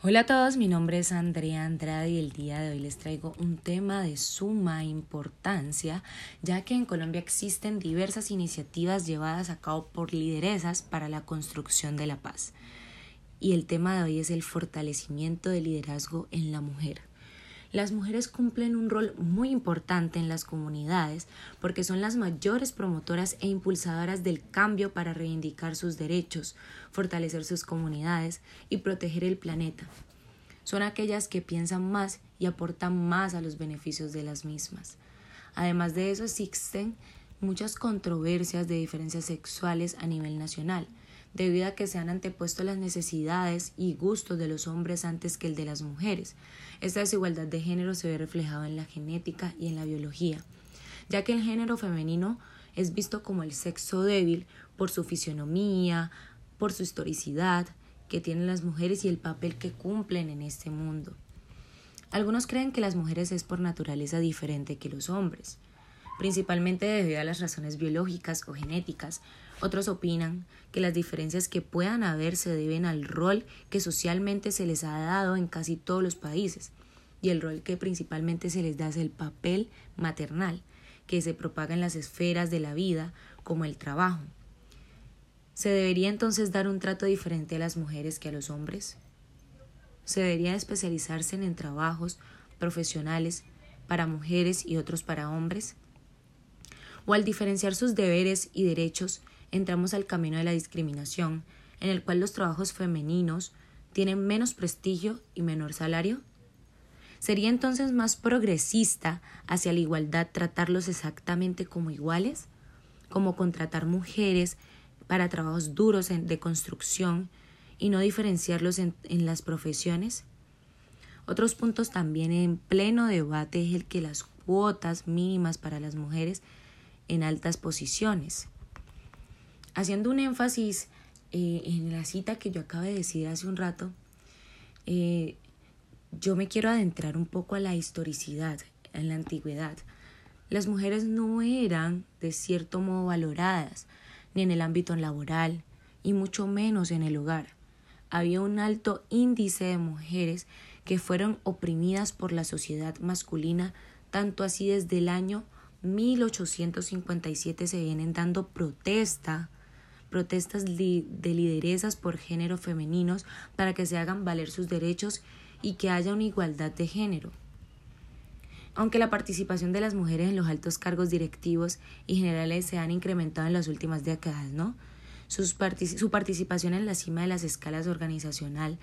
Hola a todos, mi nombre es Andrea Andrade y el día de hoy les traigo un tema de suma importancia, ya que en Colombia existen diversas iniciativas llevadas a cabo por lideresas para la construcción de la paz. Y el tema de hoy es el fortalecimiento del liderazgo en la mujer. Las mujeres cumplen un rol muy importante en las comunidades porque son las mayores promotoras e impulsadoras del cambio para reivindicar sus derechos, fortalecer sus comunidades y proteger el planeta. Son aquellas que piensan más y aportan más a los beneficios de las mismas. Además de eso existen muchas controversias de diferencias sexuales a nivel nacional, debido a que se han antepuesto las necesidades y gustos de los hombres antes que el de las mujeres. Esta desigualdad de género se ve reflejada en la genética y en la biología, ya que el género femenino es visto como el sexo débil por su fisionomía, por su historicidad que tienen las mujeres y el papel que cumplen en este mundo. Algunos creen que las mujeres es por naturaleza diferente que los hombres, principalmente debido a las razones biológicas o genéticas, otros opinan que las diferencias que puedan haber se deben al rol que socialmente se les ha dado en casi todos los países y el rol que principalmente se les da es el papel maternal, que se propaga en las esferas de la vida como el trabajo. ¿Se debería entonces dar un trato diferente a las mujeres que a los hombres? ¿Se debería especializarse en trabajos profesionales para mujeres y otros para hombres? ¿O al diferenciar sus deberes y derechos entramos al camino de la discriminación, en el cual los trabajos femeninos tienen menos prestigio y menor salario? ¿Sería entonces más progresista hacia la igualdad tratarlos exactamente como iguales? Como contratar mujeres para trabajos duros de construcción y no diferenciarlos en, en las profesiones? Otros puntos también en pleno debate es el que las cuotas mínimas para las mujeres en altas posiciones haciendo un énfasis eh, en la cita que yo acabo de decir hace un rato, eh, yo me quiero adentrar un poco a la historicidad, en la antigüedad. Las mujeres no eran de cierto modo valoradas, ni en el ámbito laboral, y mucho menos en el hogar. Había un alto índice de mujeres que fueron oprimidas por la sociedad masculina, tanto así desde el año 1857 se vienen dando protesta protestas de lideresas por género femeninos para que se hagan valer sus derechos y que haya una igualdad de género. Aunque la participación de las mujeres en los altos cargos directivos y generales se han incrementado en las últimas décadas, ¿no? su participación en la cima de las escalas organizacional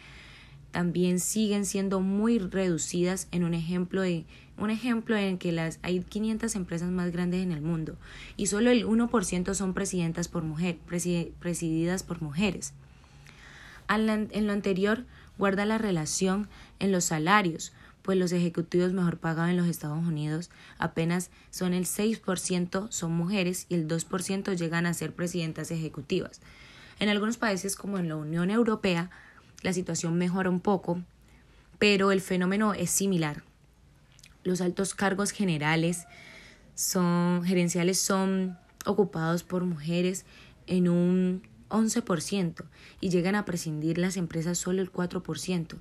también siguen siendo muy reducidas en un ejemplo de un ejemplo en que las hay 500 empresas más grandes en el mundo y solo el 1% son presidentas por mujer, presididas por mujeres. En lo anterior guarda la relación en los salarios, pues los ejecutivos mejor pagados en los Estados Unidos apenas son el 6% son mujeres y el 2% llegan a ser presidentas ejecutivas. En algunos países como en la Unión Europea la situación mejora un poco, pero el fenómeno es similar. Los altos cargos generales son gerenciales son ocupados por mujeres en un 11% y llegan a prescindir las empresas solo el 4%.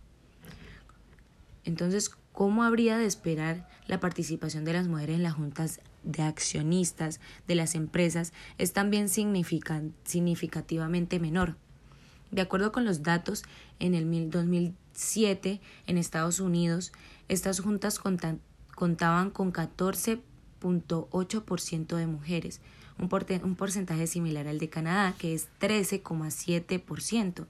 Entonces, ¿cómo habría de esperar la participación de las mujeres en las juntas de accionistas de las empresas es también significativamente menor? De acuerdo con los datos, en el 2007 en Estados Unidos, estas juntas contaban con 14.8% de mujeres, un, porcentaje similar al de Canadá, que es 13,7%,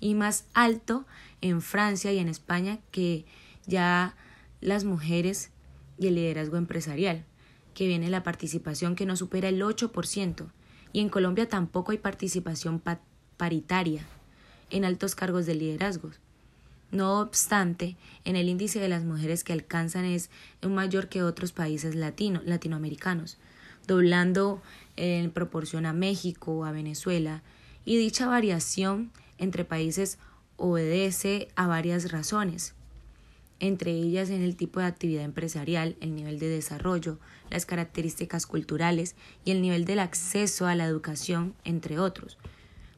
y más alto en Francia y en España, que ya las mujeres y el liderazgo empresarial, que viene la participación que no supera el 8%, y en Colombia tampoco hay participación paritaria en altos cargos de liderazgo. No obstante, en el índice de las mujeres que alcanzan es mayor que otros países latino, latinoamericanos, doblando en proporción a México o a Venezuela, y dicha variación entre países obedece a varias razones, entre ellas en el tipo de actividad empresarial, el nivel de desarrollo, las características culturales y el nivel del acceso a la educación, entre otros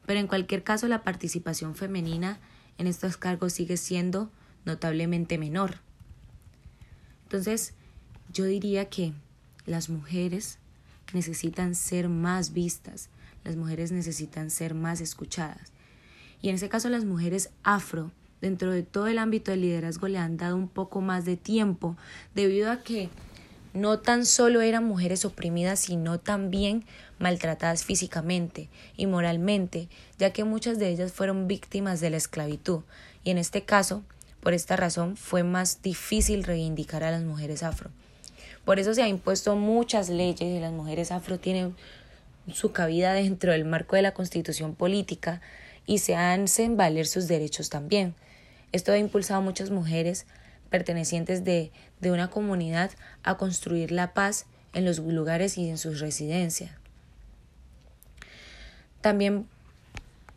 pero en cualquier caso la participación femenina en estos cargos sigue siendo notablemente menor. Entonces, yo diría que las mujeres necesitan ser más vistas, las mujeres necesitan ser más escuchadas. Y en ese caso las mujeres afro, dentro de todo el ámbito del liderazgo, le han dado un poco más de tiempo debido a que no tan solo eran mujeres oprimidas, sino también maltratadas físicamente y moralmente, ya que muchas de ellas fueron víctimas de la esclavitud, y en este caso, por esta razón, fue más difícil reivindicar a las mujeres afro. Por eso se ha impuesto muchas leyes y las mujeres afro tienen su cabida dentro del marco de la constitución política y se hacen valer sus derechos también. Esto ha impulsado a muchas mujeres pertenecientes de, de una comunidad a construir la paz en los lugares y en sus residencias. También